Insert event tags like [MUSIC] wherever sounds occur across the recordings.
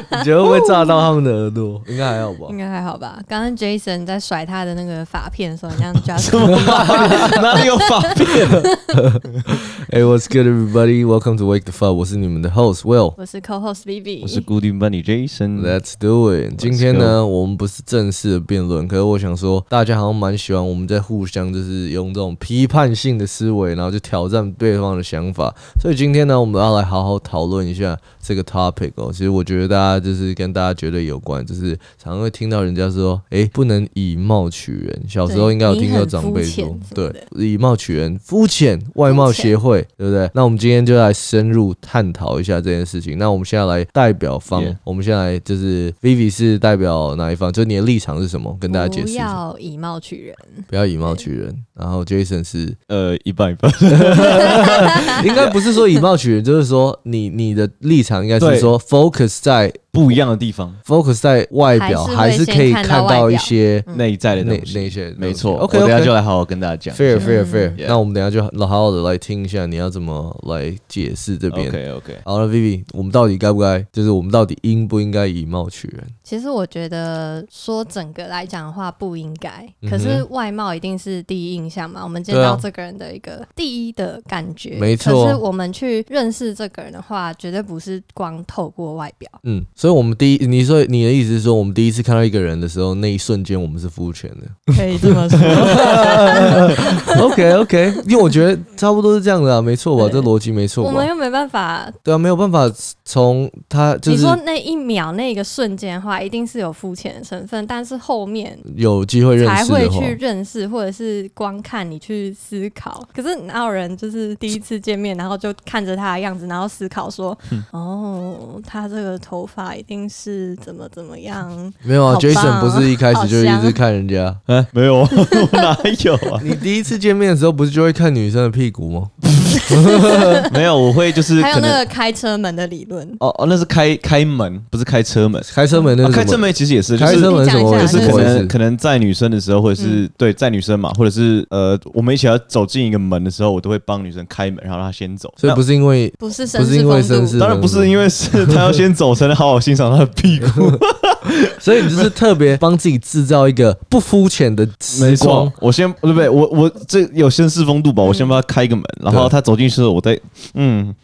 [LAUGHS] 你觉得会不会炸到他们的耳朵？应该还好吧应。该还好吧？刚刚 Jason 在甩他的那个发片的时候，你这样 just [LAUGHS] 哪里有发片？[LAUGHS] Hey, what's good, everybody? Welcome to Wake the Fuck。我是你们的 host Will。我是 co-host Vivi，我是固定班底 Jason。Let's do it。今天呢，我们不是正式的辩论，可是我想说，大家好像蛮喜欢我们在互相就是用这种批判性的思维，然后就挑战对方的想法。所以今天呢，我们要来好好讨论一下这个 topic 哦。其实我觉得大家就是跟大家绝对有关，就是常常会听到人家说，哎，不能以貌取人。小时候应该有听到长辈说，对，以貌取人，肤浅，外貌协会，对不对？那我们今天就来深入探讨一下这件事情。那我们现在来代表方我们现在来就是 Vivi 是代表哪一方？就你的立场是什么？跟大家解释不。要以貌取人。不要以貌取人。然后 Jason 是呃，一半一半。[LAUGHS] 应该不是说以貌取人，就是说你你的立场应该是说 focus 在不一样的地方，focus 在外表，还还是可以看到一些内在的那。那些没错。OK 我等下就来好好跟大家讲。fair fair fair。那我们等下就好好的来听一下你要怎么来解释这边。OK OK。好了，Vivi，我们到底该不该，就是我们到底应不应该以貌取人？其实我觉得说整个来讲的话不应该，可是外貌一定是第一印象嘛，我们见到这个人的一个第一的感觉。没错可是我们去认识这个人的话，绝对不是光透过外表。嗯，所以我们第一，你说你的意思是说，我们第一次看到一个人的时候，那一瞬间我们是肤浅的。可以这么说。[LAUGHS] OK OK，因为我觉得差不多是这样的啊，没错吧？这逻辑没错吧？我们又没办法对啊，没有办法从他就是你说那一秒那个瞬间的话，一定是有肤浅的成分，但是后面有机会认才会识的话，去认识，或者是光看你去思考。可是哪有人就是第一次见面，然后就看着他的样子，然后思考说，嗯哦，他这个头发一定是怎么怎么样？没有啊？Jason 哦不是一开始就一直看人家。哎，没有，我 [LAUGHS] 哪有啊？[LAUGHS] 你第一次见面的时候，不是就会看女生的屁股吗？没有，我会就是还有。那个开车门的理论。哦哦，那是开开门，不是开车门。开车门那啊开车？门其实也是，就是开车门就是可？能可能在女生的时候，或者是、对在女生嘛，或者是呃，我们一起要走进一个门的时候，我都会帮女生开门，然后让她先走。所以不是因为不是不是因为绅士，当然不是因为是她要先走，才能好好欣赏她的屁股。[LAUGHS] [LAUGHS] 所以你就是特别帮自己制造一个不肤浅的时光。，我先对不对？我我这有绅士风度吧？我先帮他开个门，然后他走进去的时候，我再 [LAUGHS] [LAUGHS] 嗯，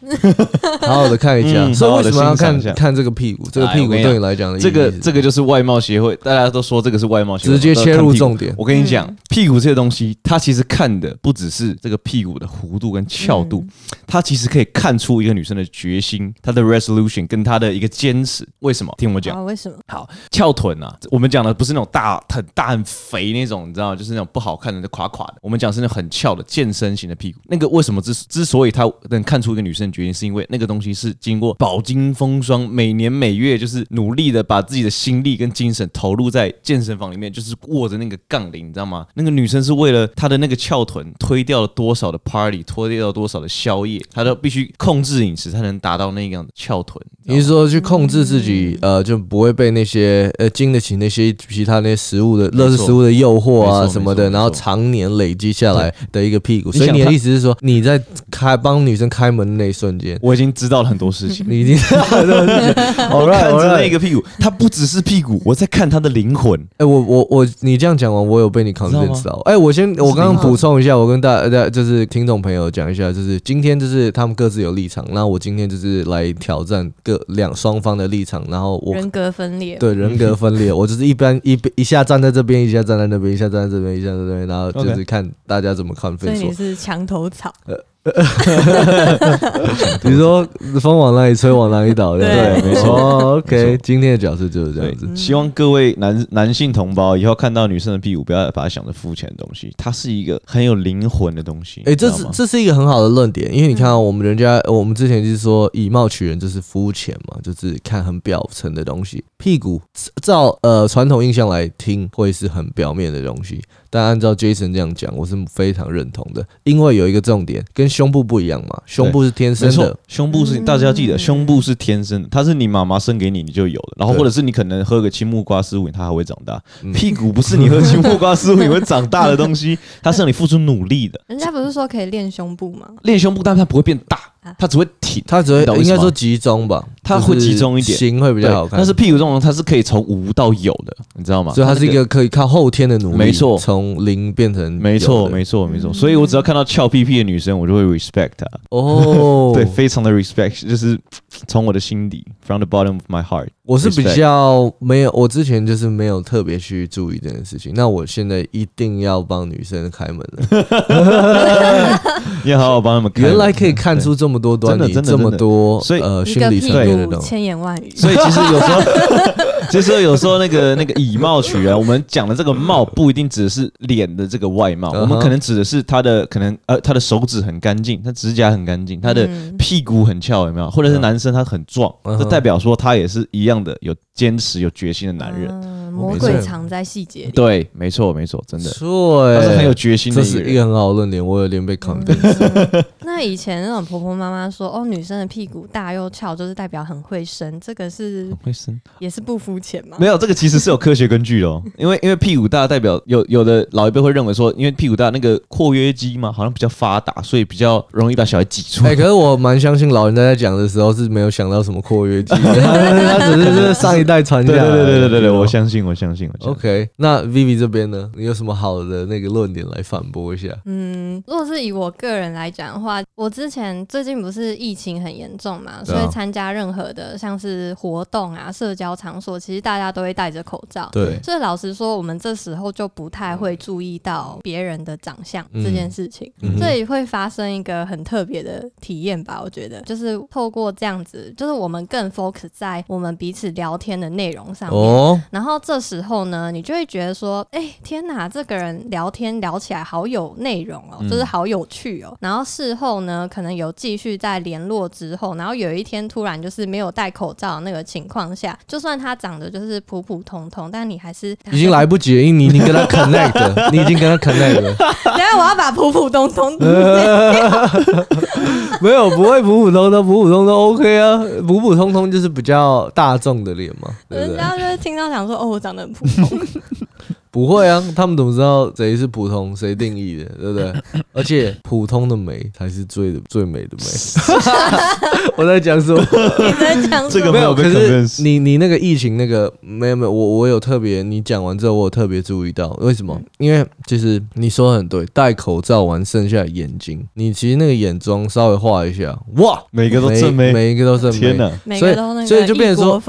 好好的看一下。嗯所以为什么要看好好地欣赏一下看这个屁股？这个屁股哎我跟你讲对你来讲的意义这个是这个就是外貌协会，大家都说这个是外貌协会，直接切入重点我跟你讲，屁股这些东西，它其实看的不只是这个屁股的弧度跟翘度，它其实可以看出一个女生的决心、她的 resolution 跟她的一个坚持。为什么？听我讲。啊？为什么？好，翘臀啊，我们讲的不是那种大很大很肥那种，你知道？就是那种不好看的、垮垮的。我们讲是那种很翘的健身型的屁股。那个为什么之之所以他能看出一个女生的决定，是因为那个东西是经过饱经风霜，每年每月就是努力的把自己的心力跟精神投入在健身房里面，就是握着那个杠铃，你知道吗？那个女生是为了她的那个翘臀，推掉了多少的 party，拖掉了多少的宵夜，她都必须控制饮食，才能达到那样的翘臀。你是说去控制自己，呃，就不会被那些呃经得起那些其他那些食物的乐事食物的诱惑啊什么的，然后常年累积下来的一个屁股。所以你的意思是说，你在开帮女生开门的那一瞬间，我已经知道了很多事情。你已经我 [LAUGHS] 看着那个屁股，它不只是屁股，我在看他的灵魂。哎、我我我，你这样讲完，我有被你知道 convince 到。哎、我先，我刚刚补充一下，我跟大大家就是听众朋友讲一下，就是今天就是他们各自有立场，那我今天就是来挑战各两双方的立场，然后我人格分裂。对人格分裂，[LAUGHS] 我就是一般一一下站在这边，一下站在那边，一下站在这边，一下站在这边，然后就是看大家怎么看。所以你是墙头草，[LAUGHS] 你说风往哪里吹，往哪里倒，这样对没错哦，OK，今天的角色就是这样子。希望各位男男性同胞以后看到女生的屁股，不要把它想着肤浅的东西，它是一个很有灵魂的东西。哎、这是这是一个很好的论点，因为你看、啊，我们人家我们之前就是说以貌取人，就是肤浅嘛，就是看很表层的东西。屁股照呃传统印象来听，会是很表面的东西，但按照 Jason 这样讲，我是非常认同的，因为有一个重点，跟胸部不一样嘛，胸部是天生没错的，，胸部是大家要记得，嗯胸部是天生的，它是你妈妈生给你，你就有了。然后或者是你可能喝个青木瓜丝饮，它还会长大。嗯屁股不是你喝青木瓜丝饮会长大的东西，它是让你付出努力的。[LAUGHS] 人家不是说可以练胸部吗？练胸部，但它不会变大啊，它只会挺，它只会应该说集中吧，它会集中一点型会比较好看。但是屁股这种它是可以从无到有的，你知道吗？所以它是一个可以靠后天的努力，没错从零变成没错，没错，没错。所以我只要看到翘屁屁的女生，我就会 respect 她。哦，[LAUGHS] 对，非常的 respect，就是从我的心底，from the bottom of my heart。我是比较没有，我之前就是没有特别去注意这件事情。那我现在一定要帮女生开门了。你 [LAUGHS] 要好好帮他们看。原来可以看出这么多端倪，真的真的这么多所以呃心理层面的股东西。千言万语。所以其实有时候，[LAUGHS] 其实有时候那个那个以貌取人，我们讲的这个貌不一定指的是脸的这个外貌，我们可能指的是他的可能呃他的手指很干净，他指甲很干净，他的嗯屁股很翘，有没有？或者是男生他很壮，这代表说他也是一样的有坚持、有决心的男人。嗯魔鬼藏在细节里。对，没错，没错，真的，对，他是很有决心的这。是一个很好的论点，我有点被肯定。嗯 [LAUGHS] 那以前那种婆婆妈妈说，哦，女生的屁股大又翘，就是代表很会生，这个是会生也是不肤浅吗？没有这个其实是有科学根据的哦，因 [LAUGHS] 为因为屁股大代表有有的老一辈会认为说，因为屁股大那个括约肌嘛，好像比较发达，所以比较容易把小孩挤出哎、来。可是我蛮相信老人家在讲的时候是没有想到什么括约肌，他 [LAUGHS] 他只是是上一代传下对对来的。对对对对，我相信，我相信，我相信。OK，那 Vivi 这边呢，你有什么好的那个论点来反驳一下？嗯，如果是以我个人来讲的话，我之前最近不是疫情很严重嘛，所以参加任何的像是活动啊、社交场所，其实大家都会戴着口罩。对，所以老实说，我们这时候就不太会注意到别人的长相嗯这件事情，嗯这也会发生一个很特别的体验吧。我觉得就是透过这样子，就是我们更 focus 在我们彼此聊天的内容上面。哦，然后这时候呢，你就会觉得说，哎、天哪，这个人聊天聊起来好有内容哦，嗯就是好有趣哦。然后事后呢，可能有继续在联络之后，然后有一天突然就是没有戴口罩那个情况下，就算他长得就是普普通通，但你还是已经来不及 [LAUGHS] 了，因为你已经跟他 connect，你已经跟他 connect 了。等一下我要把普普通通 [LAUGHS] 没有，不会普普通通，普普通通 OK 啊，普普通通就是比较大众的脸嘛？人家就会听到想说，哦，我长得很普通，不会啊，他们怎么知道谁是普通，谁定义的，对不对？[LAUGHS] 而且普通的美才是最的最美的美。[LAUGHS] 我在讲什么？你在讲什么？这个没有，可被是 convince 你你那个疫情那个没有没有，我我有特别，你讲完之后我有特别注意到，为什么？嗯因为其实你说的很对，戴口罩完剩下的眼睛，你其实那个眼妆稍微画一下，哇，每个都每正美，每一个都正美。天哪！每个都那个所以就变成说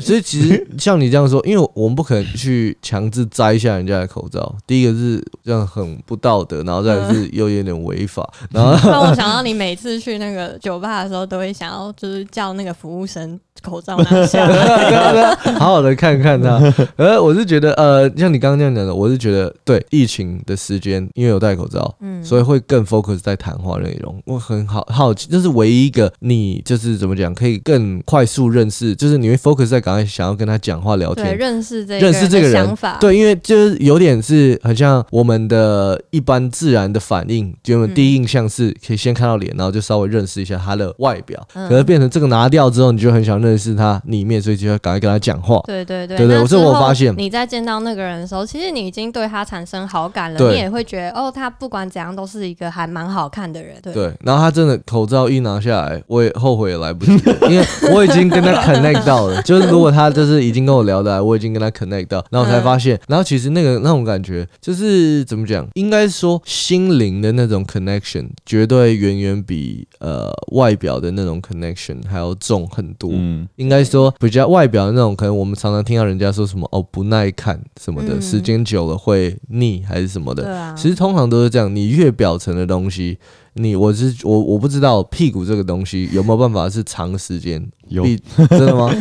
所以其实像你这样说，因为我们不可能去强制摘下人家的口罩。第一个是这样很不道德，然后再是又有点违法，然后 [LAUGHS] 让我想到你每次去那个酒吧的时候，都会想要就是叫那个服务生口罩拿下来。[LAUGHS] 好好的看看他。呃，我是觉得，呃，像你刚刚这样讲的，我是觉得，对疫情的时间，因为有戴口罩，嗯所以会更 focus 在谈话内容。我很好好奇，这是唯一一个你就是怎么讲，可以更快速认识，就是你会 focus 在赶快想要跟他讲话聊对，天。认识这认识这个人的想法，对，因为就是有点是很像我们的一般自然的反应，就我们嗯第一印象是可以先看到脸，然后就稍微认识一下他的外表。嗯可是变成这个拿掉之后，你就很想认识他里面，所以就要赶快跟他讲话。对对对对我之后发现你在见到那个人的时候，其实你已经对他产生好感了，对你也会觉得哦，他不管怎样都是一个还蛮好看的人。对，对，然后他真的口罩一拿下来，我也后悔也来不及，因为我已经跟他 connect 到了。就是如果他就是已经跟我聊得来，我已经跟他 connect 到，然后我才发现，然后其实那个那种感觉，就是怎么讲，应该说心灵的那种 connection，绝对远远比呃外表的那种 connection 还要重很多。嗯，应该说比较外表的那种，可能我们常常听到人家说什么哦不耐看什么的，嗯时间久了会腻还是什么的。对啊，其实通常都是这样，你越表层的东西，你我是我我不知道屁股这个东西有没有办法是长时间有真的吗？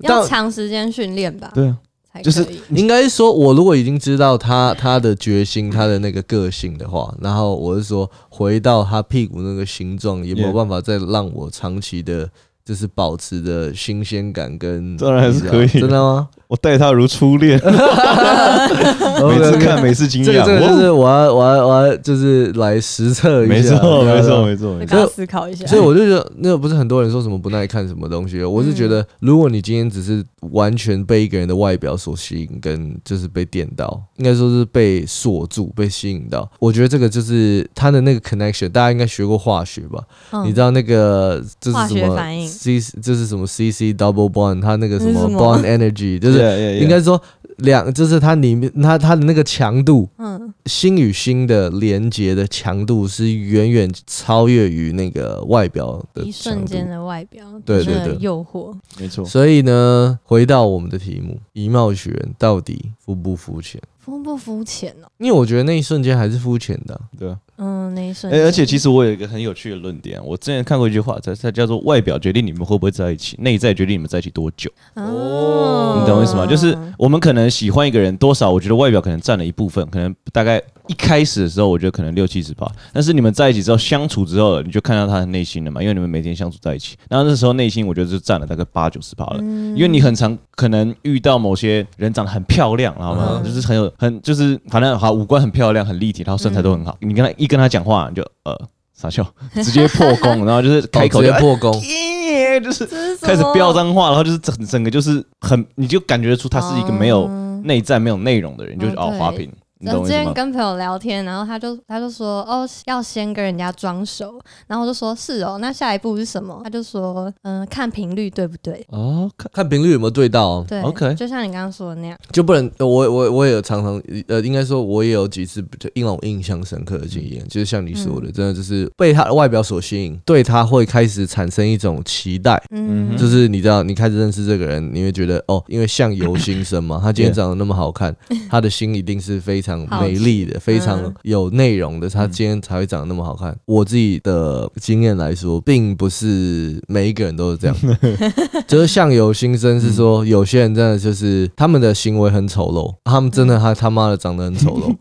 要长时间训练吧，对啊，才就是应该说，我如果已经知道他他的决心，他的那个个性的话，然后我是说回到他屁股那个形状，也没有办法再让我长期的就是保持着新鲜感跟当然是可以真的吗？我待他如初恋，[LAUGHS] [LAUGHS] 每次看每次惊这个讶，这个就是我要我要我要就是来实测一下，没错对啊没错没错思考一下。所以我就觉得，那个不是很多人说什么不耐看什么东西，我是觉得，如果你今天只是完全被一个人的外表所吸引，跟就是被电到，应该说是被锁住、被吸引到，我觉得这个就是他的那个 connection。大家应该学过化学吧？嗯。你知道那个这是化什么学反应。C 这是什么 C C double bond，它那个什么那是什么？bond energy，就是 Yeah, yeah, yeah 应该说两，就是它里面它它的那个强度，嗯，心与心的连接的强度是远远超越于那个外表的一瞬间的外表，那个对对对诱惑。没错。所以呢，回到我们的题目，以貌取人到底肤不肤浅？肤不肤浅呢？因为我觉得那一瞬间还是肤浅的啊、对吧，嗯，那一瞬哎、间。而且其实我有一个很有趣的论点，我之前看过一句话，它它叫做“外表决定你们会不会在一起，内在决定你们在一起多久”。哦你懂我意思吗？就是我们可能喜欢一个人多少，我觉得外表可能占了一部分，可能大概一开始的时候，我觉得可能六七十趴，但是你们在一起之后相处之后，你就看到他的内心了嘛，因为你们每天相处在一起，然后那时候内心我觉得就占了大概八九十趴了，嗯。因为你很常可能遇到某些人长得很漂亮，然后呢，嗯就是很有很就是反正好五官很漂亮，很立体，然后身材都很好，你跟他一跟他讲话，你就呃傻笑，直接破功，然后就是开口就接破功。耶，[LAUGHS] 就是开始飙脏话，然后就是整整个就是很，你就感觉出他是一个没有嗯内在、没有内容的人，就是哦花瓶，你然后之懂我意思吗？前跟朋友聊天，然后他就他就说哦，要先跟人家装熟，然后我就说是哦，那下一步是什么？他就说嗯，看频率对不对？哦，看看频率有没有对到哦，对 OK 就像你刚刚说的那样，就不能我我我也有常常呃，应该说我也有几次就让我印象深刻的经验，就是像你说的，真的就是被他的外表所吸引，对他会开始产生一种期待。嗯，就是你知道，你开始认识这个人，你会觉得哦，因为相由心生嘛，他今天长得那么好看，[LAUGHS] 他的心一定是非常美丽的，非常嗯。有内容的，他今天才会长得那么好看。我自己的经验来说，并不是每一个人都是这样，[LAUGHS] 就是相由心生，是说有些人真的就是他们的行为很丑陋，他们真的他他妈的长得很丑陋，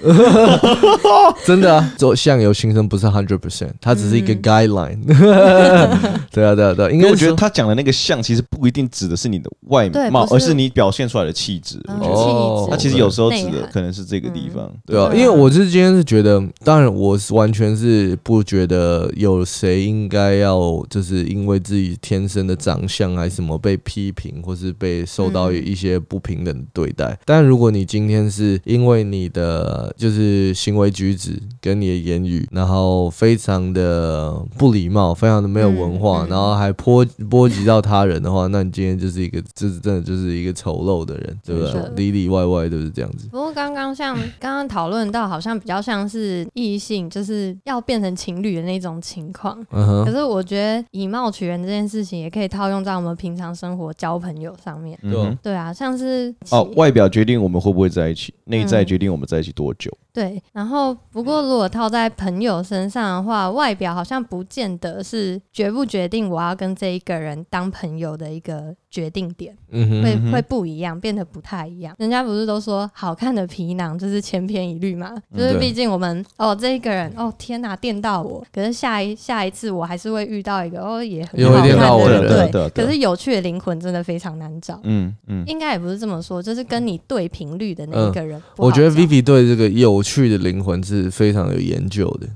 [LAUGHS] 真的啊，做相由心生不是 hundred percent，它只是一个嗯。guideline。[LAUGHS] 对啊，对啊，对啊，因为我觉得他讲的那个相，其实不一定指的是你的外貌，而是你表现出来的气质。嗯我觉得哦气质他其实有时候指的可能是这个地方。对啊，对啊因为我是今天是觉得，当然我是完全是不觉得有谁应该要就是因为自己天生的长相还是什么被批评，或是被受到嗯一些不平等的对待。但如果你今天是因为你的就是行为举止跟你的言语，然后非常的不礼貌，非常的没有文化，嗯嗯然后还波波及到他人的话，那你今天就是一个，就是真的就是一个丑陋的人，对不对？里里外外都是这样子。不过刚刚像刚刚讨论到，好像比较像是异性，就是要变成情侣的那种情况。嗯，可是我觉得以貌取人这件事情，也可以套用在我们平常生活交朋友上面。嗯对啊，像是哦，外表决定我们会不会在一起，内在嗯决定我们在一起多久。对，然后不过如果套在朋友身上的话，外表好像不见得是决不决定我要跟这一个人当朋友的一个决定点，嗯哼。会会不一样，变得不太一样。人家不是都说好看的皮囊就是千篇一律嘛？就是对毕竟我们哦这一个人哦天哪电到我，可是下一下一次我还是会遇到一个哦也很好看的的人，对。可是有趣的灵魂真的非常难找。嗯嗯，应该也不是这么说，就是跟你对频率的那一个人。我觉得 Vivi 对这个有趣的灵魂是非常有研究的，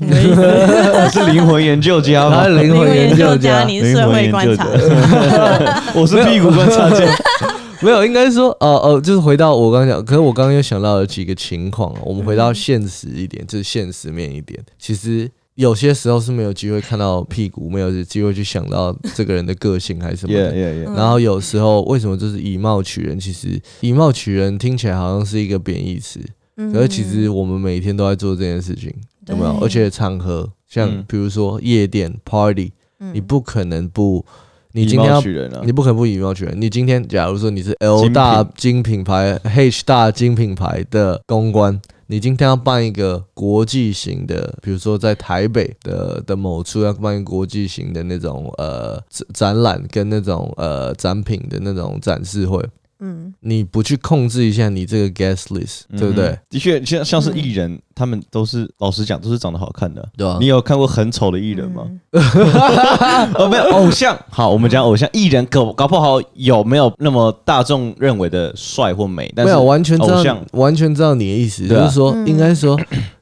[LAUGHS] 是灵魂研究家吗他是？灵魂研究家，你是社会观察灵魂我是屁股观察家。[LAUGHS] 没有，应该说，呃呃，就是回到我刚刚讲，可是我刚刚又想到了几个情况，我们回到现实一点，就是现实面一点，其实。有些时候是没有机会看到屁股，没有机会去想到这个人的个性还是什么 Yeah。yeah yeah。然后有时候为什么就是以貌取人？其实以貌取人听起来好像是一个贬义词，嗯可是其实我们每天都在做这件事情，有没有？而且场合像嗯比如说夜店 party，嗯你不可能不，你今天要取人啊你不可能不以貌取人。你今天假如说你是 L 大金品牌、H 大金品牌的公关，你今天要办一个国际型的，比如说在台北的的某处要办一个国际型的那种呃展展览跟那种呃展品的那种展示会。嗯，你不去控制一下你这个 guest list，对不对嗯？？的确，像像是艺人，他们都是老实讲，都是长得好看的。对啊你有看过很丑的艺人吗？嗯 [LAUGHS] [LAUGHS] 哦，没有偶像。好，我们讲偶像艺人，搞搞不好有没有那么大众认为的帅或美？但是没有完全知道偶像，完全知道你的意思，啊就是说，嗯应该说，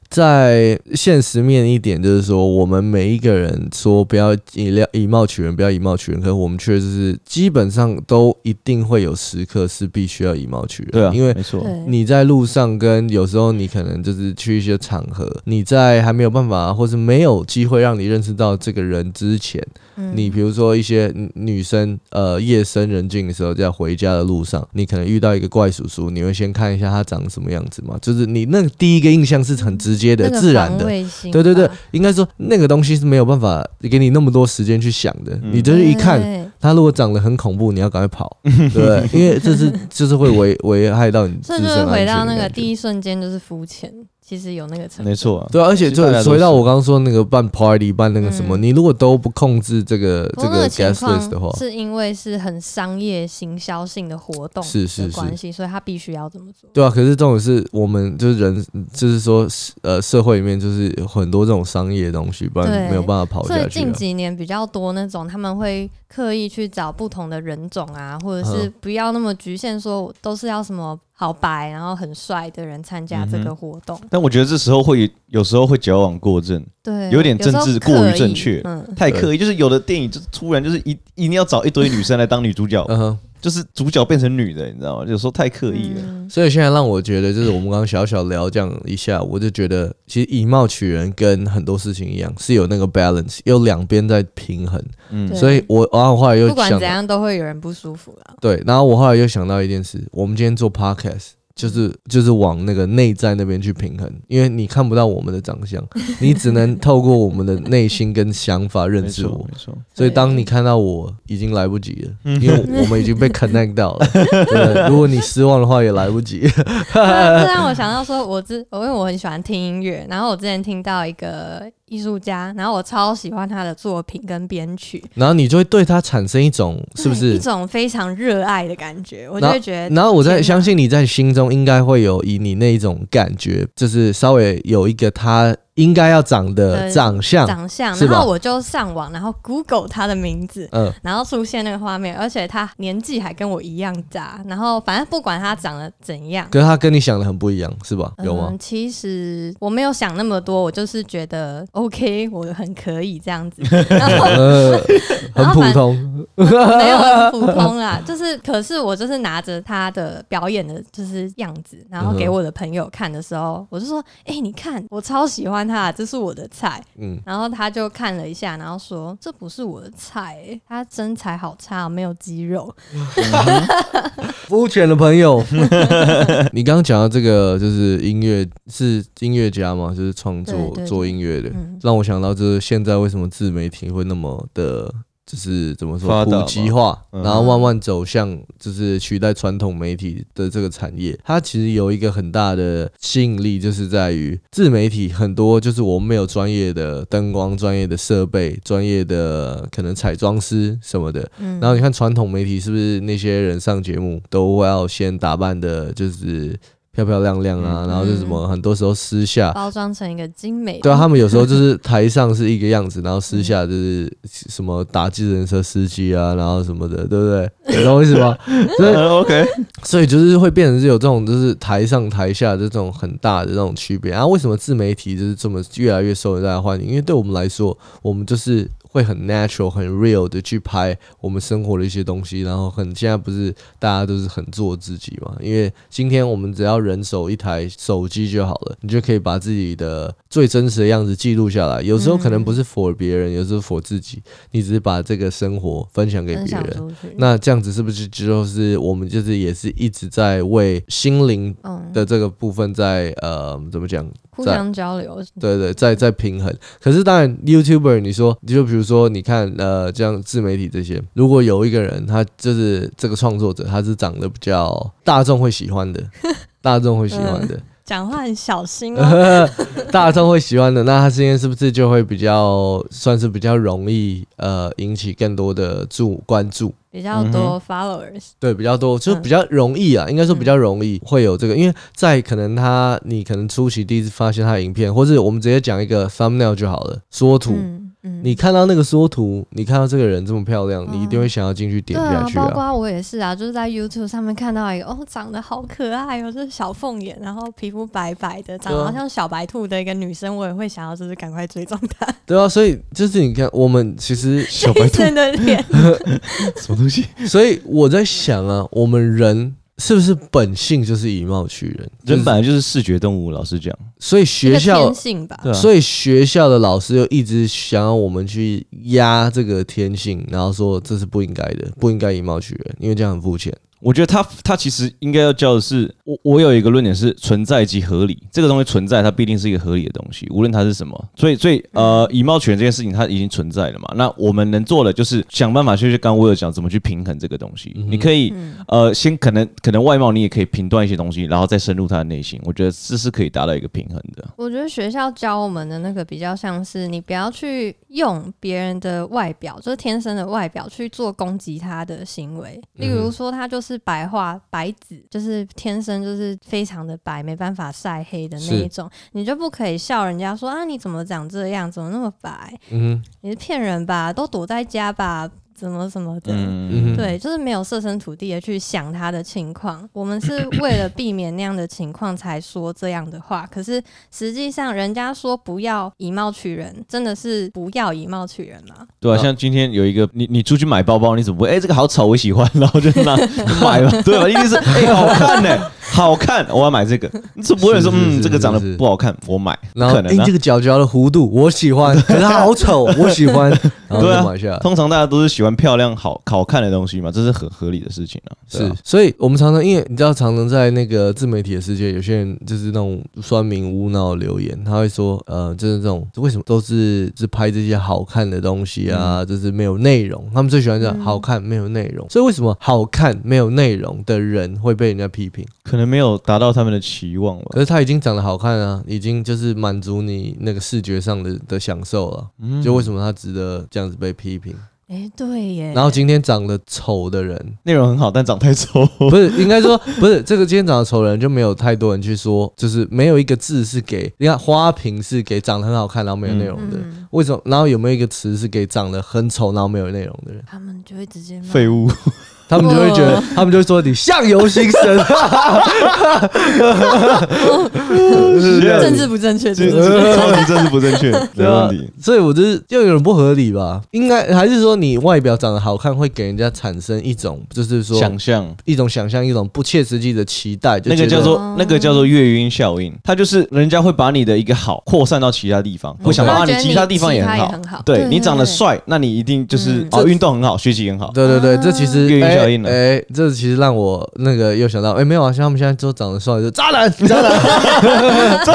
在现实面一点，就是说，我们每一个人说不要以料以貌取人，不要以貌取人，可是我们确实是基本上都一定会有时刻是必须要以貌取人，对啊，因为没错，你在路上跟有时候你可能就是去一些场合，你在还没有办法或是没有机会让你认识到这个人之前，嗯你比如说一些女女生，呃，夜深人静的时候，在回家的路上，你可能遇到一个怪叔叔，你会先看一下他长什么样子嘛？就是你那个第一个印象是很直接的、那个自然的。对对对，应该说那个东西是没有办法给你那么多时间去想的。嗯你就是一看他如果长得很恐怖，你要赶快跑，[LAUGHS] 对不对？因为这是 [LAUGHS] 就是会危危害到你自所以就是身安全回到那个第一瞬间就是肤浅，其实有那个成分没错。啊。对啊，而且就回到我刚刚说那个办 party 办那个什么，嗯。你如果都不控制这个这个过那个情 guest list 的话，是因为是很商业行销性的活动是是是。的关系，所以他必须要这么做。对啊，可是这种是我们就是人，就是说呃社会里面就是有很多这种商业的东西，不然对。没有办法跑所以下去、啊。近几年比较多那种，他们会刻意去找不同的人种啊，或者是嗯。不要那么局限，说都是要什么好白然后很帅的人参加这嗯个活动。但我觉得这时候会有时候会矫枉过正，对，有点政治过于正确嗯，太刻意。就是有的电影就突然就是一一定要找一堆女生来当女主角，嗯哼，就是主角变成女的，你知道吗？有时候太刻意了。嗯所以现在让我觉得，就是我们刚刚小小聊这样一下，我就觉得其实以貌取人跟很多事情一样，是有那个 balance，有两边在平衡。嗯所以我然后后来又不管想怎样都会有人不舒服了。对，然后我后来又想到一件事，我们今天做 podcast。就是就是往那个内在那边去平衡，因为你看不到我们的长相，[LAUGHS] 你只能透过我们的内心跟想法认识我。没错。所以当你看到我，已经来不及了，因为我们已经被 connect 到了。[LAUGHS] 对，如果你失望的话，也来不及。让我想到说，我之我因为我很喜欢听音乐，然后我之前听到一个艺术家，然后我超喜欢他的作品跟编曲，然后你就会对他产生一种是不是？一种非常热爱的感觉？我就会觉得，然后我在相信你在心中应该会有以你那一种感觉，就是稍微有一个他应该要长的呃长相。长相，然后我就上网，然后 Google 他的名字，嗯，然后出现那个画面，而且他年纪还跟我一样大，然后反正不管他长得怎样。可是他跟你想的很不一样，是吧？有吗？嗯？其实我没有想那么多，我就是觉得 OK，我很可以这样子，[LAUGHS] 然后呃，[LAUGHS] 很普通。[LAUGHS] 没有很普通啦，就是可是我就是拿着他的表演的就是样子，然后给我的朋友看的时候，我就说：“哎、你看，我超喜欢他，这是我的菜。”嗯，然后他就看了一下，然后说：“这不是我的菜、欸，他身材好差，没有肌肉。[LAUGHS] 肤浅的朋友。[LAUGHS] 你刚刚讲到这个，就是音乐是音乐家嘛，就是创作做音乐的，嗯让我想到就是现在为什么自媒体会那么的。就是怎么说发达普及化，嗯。然后慢慢走向就是取代传统媒体的这个产业。它其实有一个很大的吸引力，就是在于自媒体很多就是我们没有专业的灯光、专业的设备、专业的可能彩妆师什么的，嗯”然后你看传统媒体是不是那些人上节目都要先打扮的，就是漂漂亮亮啊，嗯然后就什么很多时候私下。包装成一个精美，对啊，他们有时候就是台上是一个样子，然后私下就是什么打计程车司机啊，[LAUGHS] 然后什么的，对不对？你懂我意思吗？[LAUGHS] 所以呃 OK，所以就是会变成是有这种就是台上台下的这种很大的这种区别。然、啊、后为什么自媒体就是这么越来越受大家欢迎？因为对我们来说，我们就是会很 natural、很 real 的去拍我们生活的一些东西，然后很现在不是大家都是很做自己嘛？因为今天我们只要人手一台手机就好了，你就可以把自己的最真实的样子记录下来。有时候可能不是 for 别人，有时候 for 自己，你只是把这个生活分享给别人。那这样子是不是就是我们就是也是一直在为心灵嗯，的这个部分在呃怎么讲？互相交流，对对，在在平衡。可是当然，YouTuber 你说就比如说你看呃像自媒体这些，如果有一个人他就是这个创作者，他是长得比较大众会喜欢的，[LAUGHS] 大众会喜欢的，讲话很小心哦。[LAUGHS] 大众会喜欢的，那他今天是不是就会比较算是比较容易呃引起更多的注关注？比较多 followers，对，比较多，就嗯比较容易啊，应该说比较容易会有这个，因为在可能他你可能初期第一次发现他的影片，或者我们直接讲一个 thumbnail 就好了，缩图。你看到那个缩图，你看到这个人这么漂亮，你一定会嗯想要进去点下去啊。包括我也是啊，就是在 YouTube 上面看到一个哦，长得好可爱哦，就是小凤眼，然后皮肤白白的，长得好像小白兔的一个女生，我也会想要就是赶快追踪她。[LAUGHS] 对啊，所以就是你看，我们其实，小白兔 [LAUGHS] 的脸，[LAUGHS] 什么东西？[LAUGHS] 所以我在想啊，我们人是不是本性就是以貌取人？就是人本来就是视觉动物，老实讲，所以学校一个天性吧。对啊，所以学校的老师又一直想要我们去压这个天性，然后说这是不应该的，不应该以貌取人，因为这样很肤浅。我觉得他他其实应该要教的是，我我有一个论点是存在即合理，这个东西存在，它必定是一个合理的东西，无论它是什么。所以所以呃，以貌取人这件事情它已经存在了嘛，那我们能做的就是想办法，就是刚刚我有讲怎么去平衡这个东西。嗯你可以嗯呃，先可能可能外貌你也可以评断一些东西，然后再深入他的内心，我觉得这是可以达到一个平衡的。我觉得学校教我们的那个比较像是你不要去用别人的外表，就是天生的外表去做攻击他的行为。例如说，他就是白化白子，就是天生就是非常的白，没办法晒黑的那一种，你就不可以笑人家说啊你怎么长这样，怎么那么白？嗯你是骗人吧？都躲在家吧？怎么什么的？嗯对，就是没有设身处地的去想他的情况。我们是为了避免那样的情况才说这样的话。可是实际上，人家说不要以貌取人，真的是不要以貌取人啊？对啊，啊像今天有一个你你出去买包包，你怎么不会？哎、这个好丑，我喜欢，然后就拿就买了，[LAUGHS] 对吧？一定是哎、好看呢、好看，我要买这个。你怎么不会说是是是嗯这个长得不好看，我买？不然后哎、可能啊这！个角角的弧度我喜欢，可是它好丑，我喜欢，[LAUGHS] 然后对啊就买下来。通常大家都是喜欢漂亮、好好看的东西嘛，这是很合理的事情啊。对是啊，所以我们常常因为你知道，常常在那个自媒体的世界，有些人就是那种酸民无脑留言，他会说，呃，就是这种为什么都是是拍这些好看的东西啊，就是没有内容，他们最喜欢讲嗯好看没有内容，所以为什么好看没有内容的人会被人家批评？可能没有达到他们的期望吧可。是他已经长得好看啊，已经就是满足你那个视觉上的的享受了，嗯就为什么他值得这样子被批评？哎、对耶。然后今天长得丑的人，内容很好，但长太丑。不是应该说不是这个今天长得丑的人就没有太多人去说，就是没有一个字是给你看花瓶是给长得很好看然后没有内容的，嗯，为什么？然后有没有一个词是给长得很丑然后没有内容的人？他们就会直接骂废物，他们就会觉得，他们就会说你相由心生，[LAUGHS] 政治不正确，这政治不正确。超级政治不正确，[LAUGHS] 对啊没问题。，所以我就是就有点不合理吧？应该还是说你外表长得好看会给人家产生一种就是说想象。一种想象，一种不切实际的期待，就那个叫做那个叫做月晕效应，它就是人家会把你的一个好扩散到其他地方，会想到啊你其他地方也很好。对你长得帅，那你一定就是嗯哦运动很好，学习很好。对对对，这其实月晕哎效应了哎，这其实让我那个又想到，哎，没有啊，像他们现在都长得帅，就渣男，[LAUGHS] 渣男。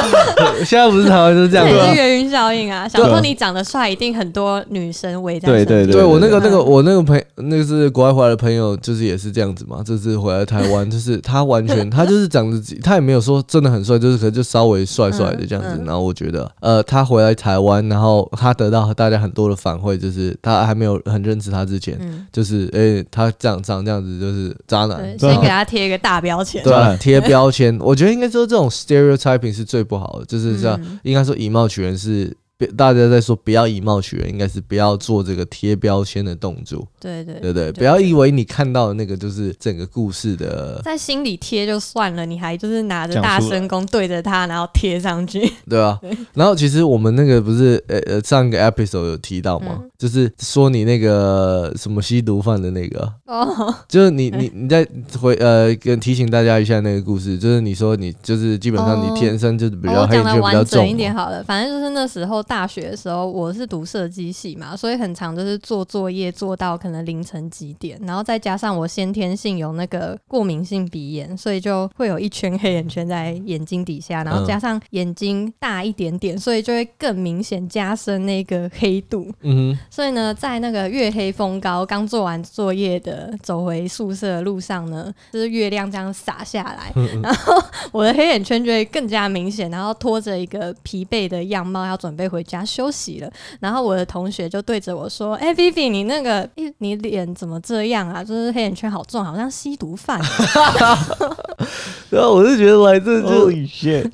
[LAUGHS] 现在不是台湾就是这样这也吗是？月晕效应啊！想说你长得帅，一定很多女生围在对对对我那个那个嗯我那个朋那个是国外回来的朋友，就是也是这样子嘛。这次回来台湾，就是他完全 [LAUGHS] 他就是长得他也没有说真的很帅，就是可能就稍微帅帅的这样子。然后我觉得呃，他回来台湾，然后他得到大家很多的反馈，就是他还没有很认识他之前，嗯，就是哎、他这样长这样子就是渣男先给他贴一个大标签。对啊 [LAUGHS] 贴标签。我觉得应该说这种 stereotyping 是最不好的，就是这样，嗯应该说以貌取人是。别大家在说不要以貌取人，应该是不要做这个贴标签的动作。对对对不对？不要以为你看到的那个就是整个故事的，在心里贴就算了，你还就是拿着大声公对着他，然后贴上去。[LAUGHS] 对啊、然后其实我们那个不是呃呃上个 episode 有提到吗？嗯就是说你那个什么吸毒犯的那个，哦，[LAUGHS] 就是你你你在回呃跟提醒大家一下那个故事，就是你说你就是基本上哦你天生就是比较黑，你就比较讲的完整重一点。好了，反正就是那时候大学的时候，我是读设计系嘛，所以很常就是做作业做到可能凌晨几点，然后再加上我先天性有那个过敏性鼻炎，所以就会有一圈黑眼圈在眼睛底下，然后嗯。加上眼睛大一点点，所以就会更明显加深那个黑度。嗯所以呢，在那个月黑风高，刚做完作业的走回宿舍的路上呢，就是月亮这样洒下来，然后我的黑眼圈就会更加明显，然后拖着一个疲惫的样貌要准备回回家休息了。然后我的同学就对着我说：“哎，Vivi，你那个，你脸怎么这样啊？就是黑眼圈好重，好像吸毒犯。[LAUGHS] ”然后我就觉得来这就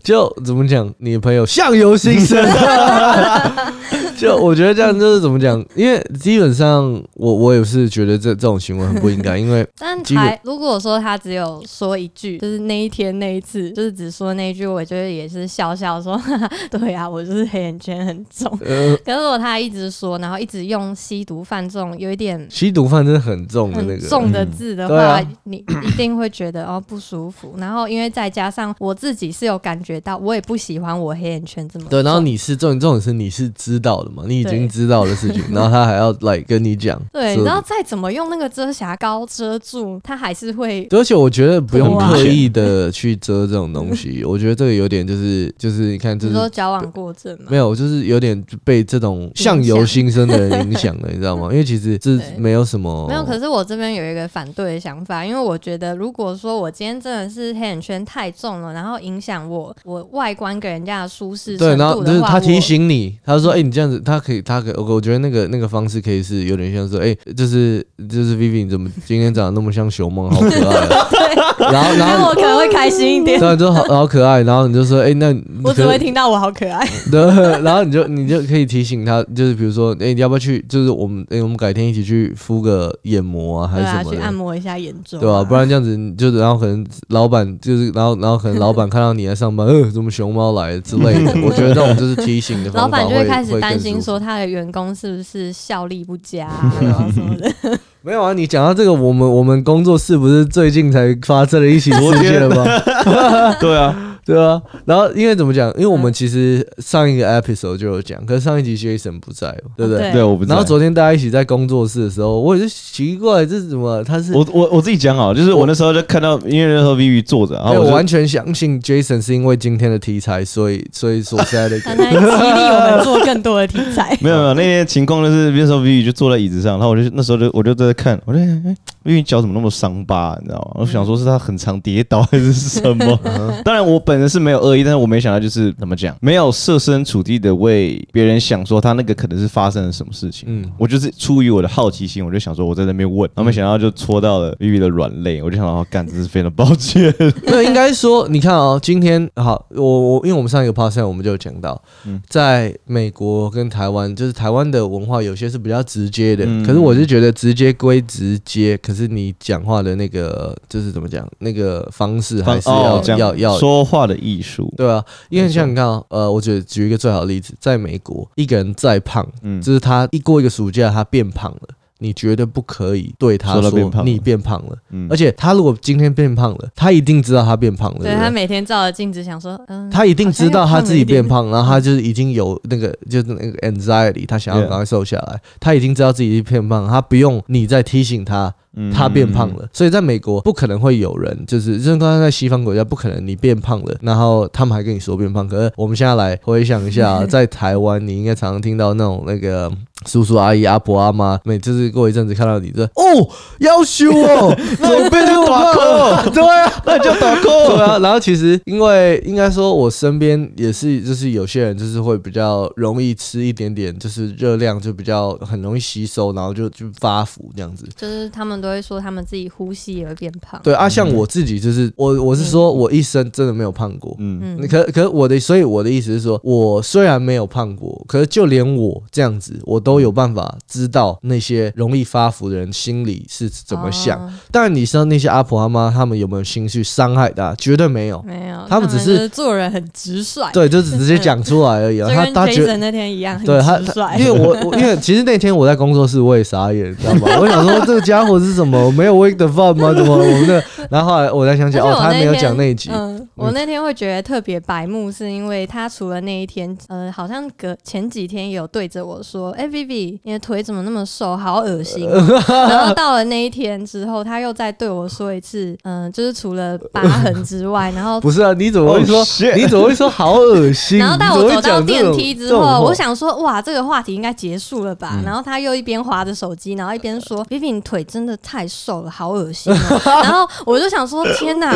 就怎么讲，你的朋友相由心生。[LAUGHS] [LAUGHS] 就我觉得这样就是怎么讲？因为基本上我我也是觉得这这种行为很不应该。[LAUGHS] 因为但才如果说他只有说一句，就是那一天那一次，就是只说那一句，我觉得也是笑笑说，[LAUGHS] 对啊，我就是黑眼圈很重。可是如果他一直说，然后一直用吸毒犯这种有一点吸毒犯真的很重的那个重的字的话，你一定会觉得哦不舒服。然后因为再加上我自己是有感觉到，我也不喜欢我黑眼圈这么对。然后你是这种这种是你是知道的。你已经知道的事情，然后他还要 [LAUGHS] 来跟你讲。对，然后再怎么用那个遮瑕膏遮住，他还是会。而且我觉得不用刻意的去遮这种东西，我觉得这个有点就是就是你看，就是说矫枉过正嘛。没有，就是有点被这种相由心生的人影响了，你知道吗？因为其实这没有什么。没有，可是我这边有一个反对的想法，因为我觉得如果说我今天真的是黑眼圈太重了，然后影响我我外观给人家的舒适对，然后就是他提醒你，他说：“哎，你这样子。”他可以，他可以，我我觉得那个那个方式可以是有点像说，哎，就是就是 Vivi 怎么今天长得那么像熊猫，好可爱。啊 [LAUGHS] 然后然后我可能会开心一点，对，就好好可爱。然后你就说，哎，那我只会听到我好可爱。[LAUGHS] 对，然后你就你就可以提醒他，就是比如说，哎，你要不要去？就是我们哎，我们改天一起去敷个眼膜啊，还是什么？去按摩一下眼周，对吧？不然这样子，就是然后可能老板就是，然后然后可能老板看到你在上班，呃，怎么熊猫来之类的？我觉得这种就是提醒的方法，老板就会开始担心。说他的员工是不是效力不佳 [LAUGHS] 什么的？没有啊，你讲到这个，我们我们工作室不是最近才发生了一起事件吗？[LAUGHS] [LAUGHS] 对啊。对啊，然后因为怎么讲？因为我们其实上一个 episode 就有讲，可是上一集 Jason 不在，对不对？对，我不在。然后昨天大家一起在工作室的时候，我也是奇怪，这是怎么？他是我我我自己讲啊，就是我那时候就看到，因为那时候 Vivi 坐着，然后我完全相信 Jason 是因为今天的题材，所以所以所在的，[LAUGHS] 激励我们做更多的题材。[LAUGHS] 没有没有，那天情况就是那时候 Vivi 就坐在椅子上，然后我就那时候就我就在看，我就哎，Vivi 脚怎么那么伤疤？你知道吗？我想说是他很常跌倒还是什么？[LAUGHS] 当然我本人是没有恶意，但是。我没想到，就是怎么讲，没有设身处地的为别人想，说他那个可能是发生了什么事情。嗯，我就是出于我的好奇心，我就想说我在那边问，然后没想到就戳到了 Vivi 的软肋，我就想到干，真是非常抱歉。[LAUGHS] 那应该说，你看哦，今天好，我我因为我们上一个 p a s 我们就讲到，在美国跟台湾，就是台湾的文化有些是比较直接的，可是我是觉得直接归直接，可是你讲话的那个就是怎么讲，那个方式还是要要要说话的艺术，对。啊，因为像你看啊，呃，我觉得举一个最好的例子，在美国，一个人再胖，嗯，就是他一过一个暑假，他变胖了，你绝对不可以对他说你变胖了，嗯，而且他如果今天变胖了，他一定知道他变胖了，对他每天照着镜子想说，嗯，他一定知道他自己变胖，然后他就是已经有那个就是那个 anxiety，他想要赶快瘦下来，他已经知道自己变胖，他不用你再提醒他。他变胖了，所以在美国不可能会有人，就是就是刚刚在西方国家不可能你变胖了，然后他们还跟你说变胖。可是我们现在来回想一下，[LAUGHS] 在台湾你应该常常听到那种那个叔叔阿姨、阿婆阿妈，每次过一阵子看到你这哦，要修哦，怎么变成短裤，[LAUGHS] 对啊，那叫短裤，对啊。然后其实因为应该说，我身边也是，就是有些人就是会比较容易吃一点点，就是热量就比较很容易吸收，然后就就发福这样子，就是他们。都会说他们自己呼吸也会变胖。对啊，像我自己就是我，我是说我一生真的没有胖过。嗯嗯。可可我的，所以我的意思是说，我虽然没有胖过，可是就连我这样子，我都有办法知道那些容易发福的人心里是怎么想。当然，你说那些阿婆阿妈，他们有没有心去伤害他？绝对没有，没有。他们只是做人很直率。对，就直接讲出来而已。[LAUGHS] 啊他他觉得那天一样，对他，因为我我因为其实那天我在工作室我也傻眼，你知道吗？我想说这个家伙是什么？没有喂。的饭吗？怎么我们的？[LAUGHS] 然后后来我才想起哦，他没有讲那一集。嗯，我那天会觉得特别白目，是因为他除了那一天，呃，好像隔前几天有对着我说：“哎，Vivi，你的腿怎么那么瘦？好恶心。[LAUGHS] ”然后到了那一天之后，他又再对我说一次：“嗯，就是除了疤痕之外，然后 [LAUGHS] 不是啊，你怎么会说？你怎么会说好恶心？”然后当我走到电梯之后，我想说：“哇，这个话题应该结束了吧？”然后他又一边划着手机，然后一边说：“Vivi，你腿真的太瘦了。”好恶心，[LAUGHS] 然后我就想说，天哪！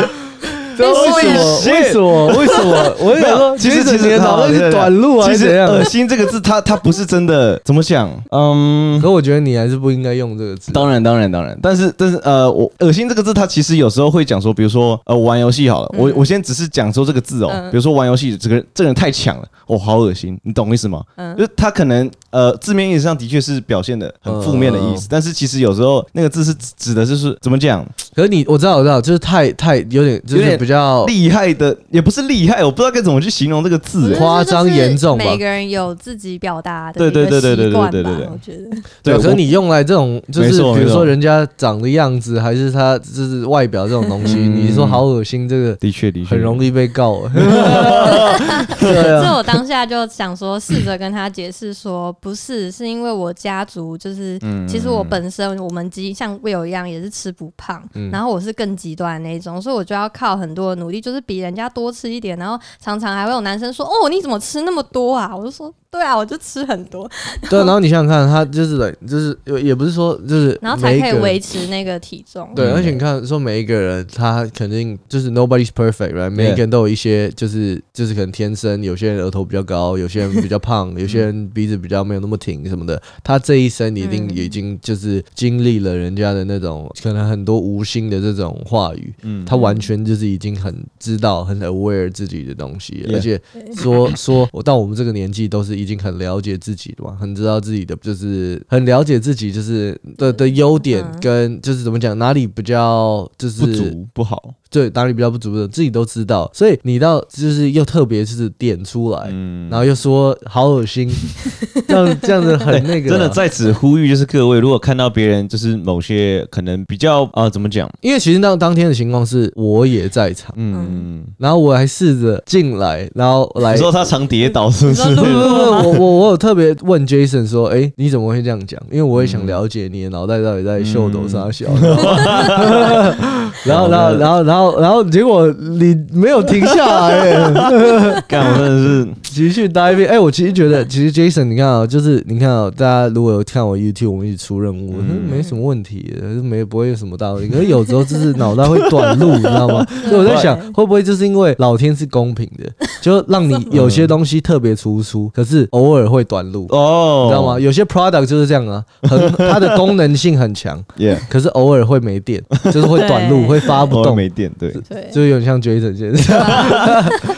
[LAUGHS] 为什么？为什么？为什么？我想说，其实其实脑袋是短路啊其实？恶心这个字，它它不是真的，怎么讲？嗯。可我觉得你还是不应该用这个字。当然，当然，当然，但是，但是，呃，我“恶心”这个字，它其实有时候会讲说，比如说，呃，玩游戏好了，我我先只是讲说这个字哦，比如说玩游戏，这个这个人太强了，哦，好恶心，你懂意思吗？嗯，就是他可能呃字面意思上的确是表现的很负面的意思，但是其实有时候那个字是指的就是怎么讲？可是你我知道我知道，就是太太有点就是比较厉害的，也不是厉害，我不知道该怎么去形容这个字，夸张严重吧？每个人有自己表达的对对对对对对对对，我觉得。对。可是你用来这种就是比如说人家长的样子，还是他就是外表这种东西，你说好恶心，这个的确的确。很容易被告。[LAUGHS] 对啊，所以我当下就想说，试着跟他解释说，不是，是因为我家族就是，其实我本身我们基因像 Will 一样，也是吃不胖，然后我是更极端的那种，所以我就要靠很多的努力，就是比人家多吃一点，然后常常还会有男生说，哦，你怎么吃那么多啊？我就说。对啊，我就吃很多。对，然后 [LAUGHS] 你想想看，他就是就是也不是说就是，然后才可以维持那个体重。对，而且你看，说每一个人他肯定就是 nobody's perfect，right？每一个人都有一些就是就是可能天生，有些人额头比较高，有些人比较胖，[LAUGHS] 有些人鼻子比较没有那么挺什么的。他这一生一定已经就是经历了人家的那种可能很多无心的这种话语，嗯，他完全就是已经很知道很 aware 自己的东西，而且说说我到我们这个年纪都是。已经很了解自己的嘛，很知道自己的，就是很了解自己，就是的的优点跟就是怎么讲，哪里比较就是不足不好。对，哪里比较不足的，自己都知道，所以你到就是又特别是点出来，嗯。然后又说好恶心，这样这样子很那个，真的在此呼吁，就是各位如果看到别人就是某些可能比较啊怎么讲，因为其实当当天的情况是我也在场，嗯，然后我还试着进来，然后来你说他常跌倒是不是？[LAUGHS] 我我 [LAUGHS] 我有特别问 Jason 说，哎，你怎么会这样讲？因为我也想了解你的脑袋到底在秀抖啥小，[LAUGHS] 然后然后然后然后。然后结果你没有停下来，[LAUGHS] 干我真的是继续待一遍。哎，我其实觉得，其实 Jason，你看啊，就是你看啊，大家如果有看我 YouTube，我们一起出任务，没什么问题，没不会有什么大问题。可是有时候就是脑袋会短路，你知道吗？[LAUGHS] 所以我在想，会不会就是因为老天是公平的，[LAUGHS] 就让你有些东西特别突出，可是偶尔会短路哦，你知道吗？有些 product 就是这样啊，很 [LAUGHS] 它的功能性很强，可是偶尔会没电，就是会短路，会发不动，没电。对，就有点像 Jason 先生，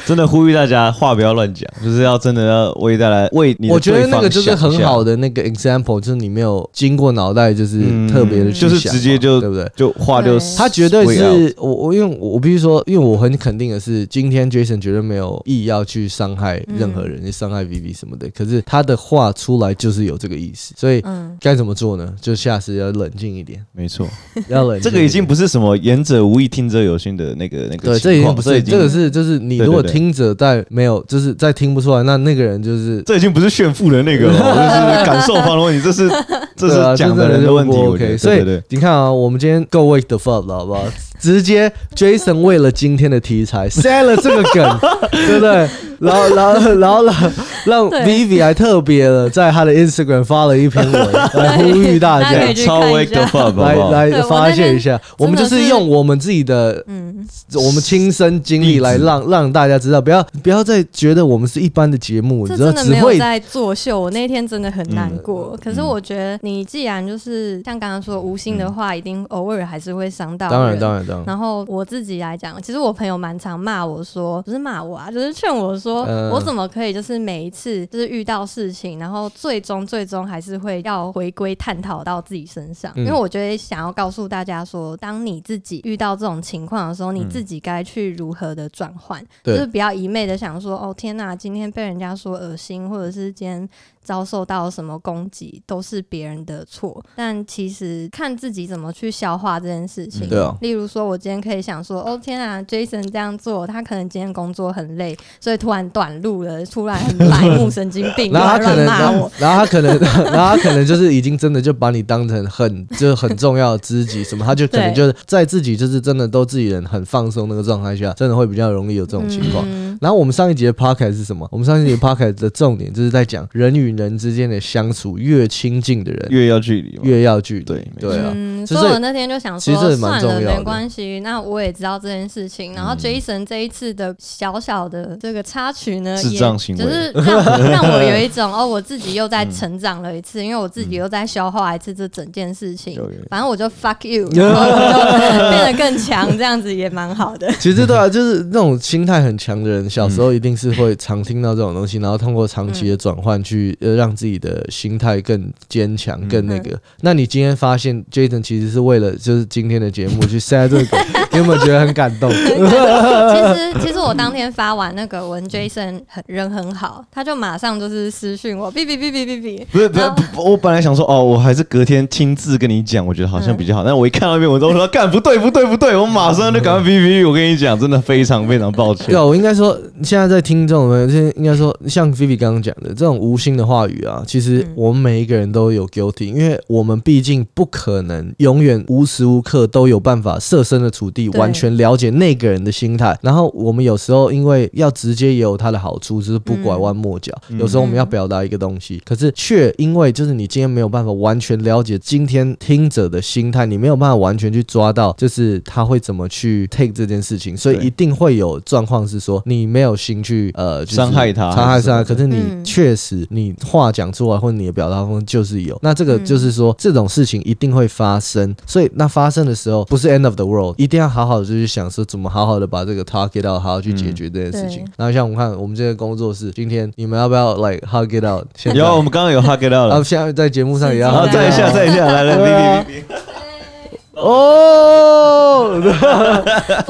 真的呼吁大家话不要乱讲，就是要真的要为带来为你。我觉得那个就是很好的那个 example，就是你没有经过脑袋，就是特别的，就是直接就对不对？就话就他绝对是我我因为我必须说，因为我很肯定的是，今天 Jason 绝对没有意要去伤害任何人，伤害 Vivi 什么的。可是他的话出来就是有这个意思，所以该怎么做呢？就下次要冷静一点。没错，要冷。这个已经不是什么言者无意，听者有心。的那个那个，对，这已经不是，这个是就是你如果听者在没有，就是在听不出来，那那个人就是这已经不是炫富的那个了，[LAUGHS] 就是感受方的问题，这是 [LAUGHS] 这是讲的人的问题。OK，所以你看啊，我们今天够 wake the fuck 了，好不好？直接 Jason 为了今天的题材塞了这个梗，[LAUGHS] 对不对？然后，然后，然后让 [LAUGHS] 让 Vivi 还特别的在他的 Instagram 发了一篇文 [LAUGHS] 来呼吁大家，超 wake the fuck，来来发泄一下。我们就是用我们自己的，嗯，我们亲身经历来让让大家知道，不要不要再觉得我们是一般的节目，真的没有在作秀。我那天真的很难过。可是我觉得你既然就是像刚刚说无心的话，一定偶尔还是会伤到。当然，当然。然后我自己来讲，其实我朋友蛮常骂我说，不是骂我啊，就是劝我说，我怎么可以就是每一次就是遇到事情，然后最终最终还是会要回归探讨到自己身上，因为我觉得想要告诉大家说，当你自己遇到这种情况的时候，你自己该去如何的转换，就是不要一昧的想说，哦天哪，今天被人家说恶心，或者是今天。遭受到什么攻击都是别人的错，但其实看自己怎么去消化这件事情。对啊，例如说，我今天可以想说，哦天啊，Jason 这样做，他可能今天工作很累，所以突然短路了，突然很白目神经病，[LAUGHS] 然后他可能骂我，然后他可能，然后他可能就是已经真的就把你当成很就是很重要的知己什么，他就可能就是在自己就是真的都自己人很放松那个状态下，真的会比较容易有这种情况。然后我们上一节的 podcast 是什么？我们上一集的 podcast 的重点就是在讲人与人之间的相处，越亲近的人越要距离，越要距离。对对啊，嗯，这是所以我那天就想其实这说，算了，没关系。那我也知道这件事情。然后嗯 Jason 这一次的小小的这个插曲呢，智也障行为就是让 [LAUGHS] 让我有一种哦，我自己又在成长了一次，因为我自己又在消化一次这整件事情。反正我就 fuck you，[LAUGHS] 然后就变得更强，这样子也蛮好的。其实对啊，就是那种心态很强的人，小时候一定是会常听到这种东西，然后通过长期的转换去呃让自己的心态更坚强、更那个。那你今天发现 Jason 其实是为了就是今天的节目去塞这个梗，你有没有觉得很感动？其实其实我当天发完那个文，Jason 很人很好，他就马上就是私讯我，哔哔哔哔哔哔。不是不是我本来想说哦，我还是隔天亲自跟你讲，我觉得好像比较好。但我一看到那篇文章，我说干不对不对不对，我马上就赶快哔哔哔。我跟你讲，真的非常非常抱歉对。啊，我应该说，现在在听众们，现在应该说，像 Vivi 刚刚讲的这种无心的话语啊，其实嗯我们每一个人都有 guilty，因为我们毕竟不可能永远无时无刻都有办法设身的处地，完全了解那个人的心态。然后我们有时候因为要直接也有它的好处，就是不拐弯抹角。嗯有时候我们要表达一个东西，可是却因为就是你今天没有办法完全了解今天听者的心态，你没有办法完全去抓到，就是他会怎么去 take 这件事情，所以一定会有状况是说你没有心去呃就是伤害他伤害他，可是你嗯确实你话讲出来或者你的表达方式就是有，那这个嗯就是说这种事情一定会发生，所以那发生的时候不是 end of the world，一定要好好的去想说怎么好好的把这个 target out，好好去解决这件事情对。然后像我们看我们这个工作室，今天你们要不要 like hug it out？现在有，我们刚刚有 hug it out 了啊，了。现在在节目上也要好，是 hug 再一 it 下再一下，来来，对啊哔哔哔哔。哦，我觉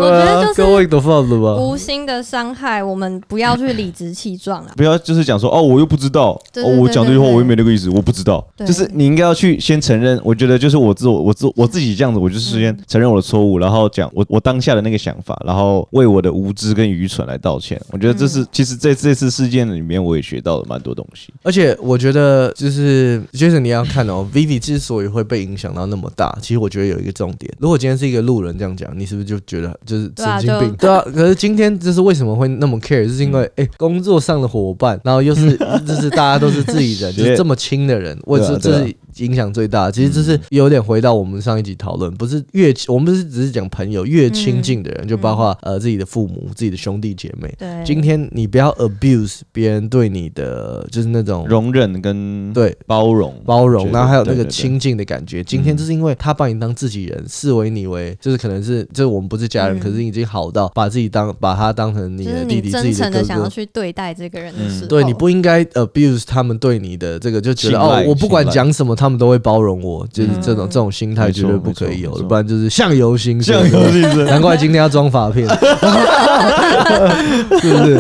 得就是各位都放了吧？无心的伤害，我们不要去理直气壮啊。不要就是讲说哦，我又不知道，我讲这句话我又没那个意思，我不知道。对就是你应该要去先承认，我觉得就是我自我我自我自己这样子，我就是先承认我的错误，然后讲我我当下的那个想法，然后为我的无知跟愚蠢来道歉。我觉得这是其实在这次事件里面，我也学到了蛮多东西。而且我觉得就是 Jason，你要看哦，Vivi 之所以会被影响到那么大，其实我觉得有一个重点。如果今天是一个路人这样讲，你是不是就觉得就是神经病？对啊。可是今天就是为什么会那么 care，就是因为哎、工作上的伙伴，然后又是 [LAUGHS] 就是大家都是自己人，就是这么亲的人，我这对啊对啊这是影响最大。其实这是有点回到我们上一集讨论，不是越我们不是只是讲朋友，越亲近的人，就包括呃自己的父母、自己的兄弟姐妹。对，今天你不要 abuse 别人对你的就是那种容忍跟对包容，包容，然后还有那个亲近的感觉。今天就是因为他把你当自己人，视为你为就是可能是就是我们不是家人，嗯。可是已经好到把自己当把他当成你的弟弟、自你真己的哥诚的想要哥。去对待这个人的时候，对你不应该 abuse 他们对你的这个，就觉得哦，我不管讲什么，他们都会包容我，就是这种嗯这种心态绝对不可以有的，不然就是相由心生。相由心生，难怪今天要装发片，[LAUGHS] 是不是？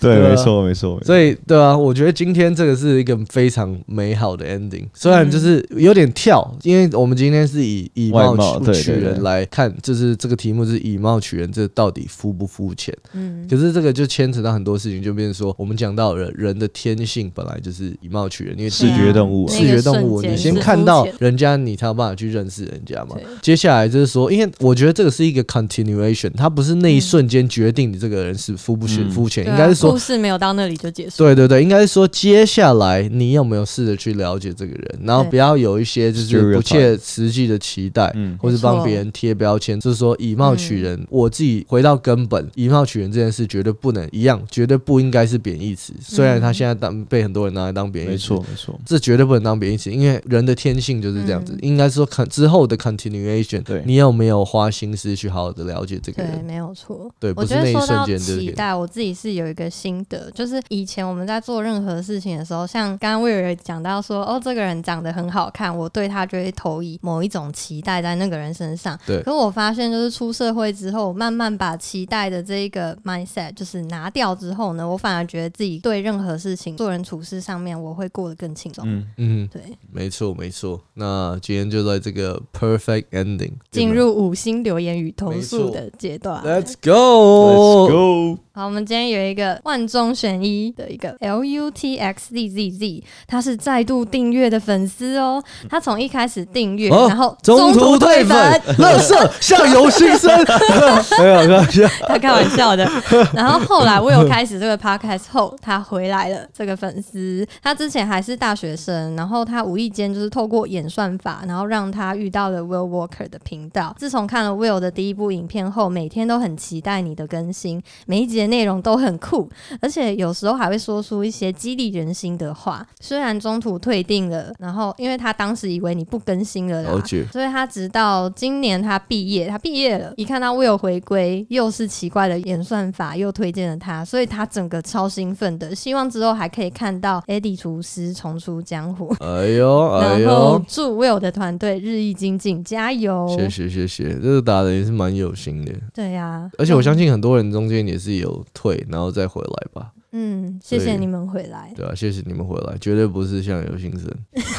对，没错没错，所以，对啊，我觉得今天这个是一个非常美好的 ending，虽然就是有点跳，因为我们今天是以以貌取人来看，就是这个题目是以貌取人，这到底肤不肤浅？嗯，可是这个就牵扯到很多事情，就变成说，我们讲到人人的天性本来就是以貌取人，因为视觉动物啊视觉动物，你先看到人家，你才有办法去认识人家嘛。接下来就是说，因为我觉得这个是一个 continuation，它不是那一瞬间决定你这个人是肤不肤嗯肤浅，应该是说故事没有到那里就结束。对对对，应该是说接下来你有没有试着去了解这个人，然后不要有一些就是不切实际的期待，嗯或是帮别人贴标签，就是说以貌取人。我自己回到根本，以貌取人这件事绝对不能一样，绝对不应该是贬义词。虽然他现在当被很多人拿来当贬义词，没错没错，这绝对不能当贬义词，因为人的天性就是这样子。嗯应该说 con 之后的 continuation，对你有没有花心思去好好的了解这个人对，没有错。对，不我是那一觉得说到瞬间就是给期待，我自己是有一个心得，就是以前我们在做任何事情的时候，像刚刚威尔讲到说，哦，这个人长得很好看，我对他就会投以某一种期待在那个人身上。对可我发现，就是出社会之后，慢慢把期待的这一个 mindset 就是拿掉之后呢，我反而觉得自己对任何事情、做人处事上面，我会过得更轻松。嗯，嗯。对，没错，没错。那今天就在这个 perfect ending 进入五星留言与投诉的阶段。Let's go. Let's go。好，我们今天有一个万中选一的一个 L U T X Z Z Z，他是再度订阅的粉丝哦。他从一开始订阅，哦然后中途退退粉，乐色 [LAUGHS] 相由心生。[LAUGHS] 没有，开玩笑。他开玩笑的。然后后来我有开始这个 podcast 后，他回来了。这个粉丝，他之前还是大学生，然后他无意间就是透过演算法，然后让他遇到了 Will Walker 的频道。自从看了 Will 的第一部影片后，每天都很期待你的更新，每一集的内容都很酷，而且有时候还会说出一些激励人心的话。虽然中途退订了，然后因为他当时以为你不更新了啦，了解。所以他直到今年他毕业，他毕业了，一看到 Will 回归，又是奇怪的演算法，又推荐了他，所以他整个超兴奋的，希望之后还可以看到 Eddie 厨师重出江湖。哎呦，哎然后呦，祝 Will 的团队日益精进，加油！谢谢谢谢，这个打的也是蛮有心的。对呀、而且我相信很多人中间也是有退，然后再回来吧。嗯，谢谢你们回来。对啊，谢谢你们回来，绝对不是相由心生，[LAUGHS]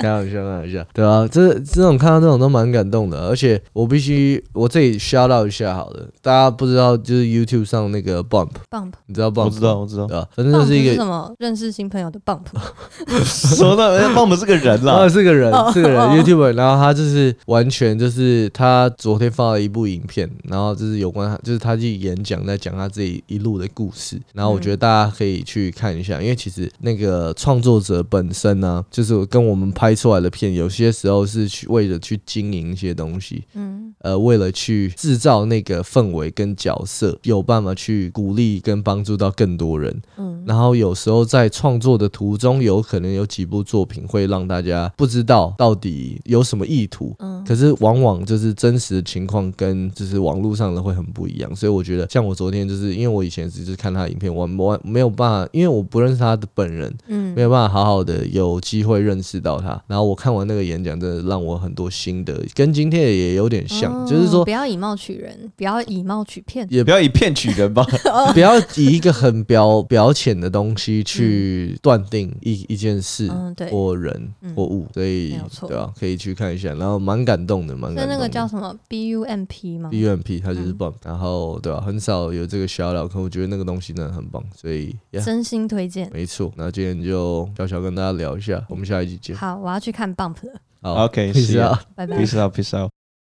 开玩笑，开玩笑，对啊，这这种看到这种都蛮感动的，而且我必须我自己 shout out 一下好了，大家不知道就是 YouTube 上那个 Bump，Bump，你知道 Bump？我知道，我知道。对啊，反正就是一是个什么？认识新朋友的 Bump。[LAUGHS] 说到 bump 是个人啊，啦，是个人哦，是个人哦，YouTube，然后他就是完全就是他昨天发了一部影片，然后就是有关他，就是他去演讲，在讲他自己一路的故事，然后我觉得大家可以去看一下，因为其实那个创作者本身呢、就是跟我们拍出来的片，有些时候是去为了去经营一些东西，嗯呃，为了去制造那个氛围跟角色，有办法去鼓励跟帮助到更多人。嗯然后有时候在创作的途中，有可能有几部作品会让大家不知道到底有什么意图。嗯可是往往就是真实的情况跟就是网络上的会很不一样，所以我觉得像我昨天就是因为我以前只是看他的影片，我我没有办法，因为我不认识他的本人，嗯没有办法好好的有机会认识到他。然后我看完那个演讲，真的让我很多心得，跟今天的也有点像，哦就是说不要以貌取人，不要以貌取骗。也不要以骗取人吧。[LAUGHS] 不要以一个很表表浅的东西去断定一一件事嗯对或人嗯或物，所以对啊，可以去看一下，然后蛮感动的，蛮所以那感动的。个叫什么 B U M P 吗？BUMP，它就是嗯棒，然后对吧、很少有这个小料，可我觉得那个东西真的很棒，所以呀，真心推荐。没错。那今天就小小跟大家聊一下，我们下一集见。好，我要去看 Bump 了，好 OK，peace [LAUGHS] out。拜拜。Peace out, peace out.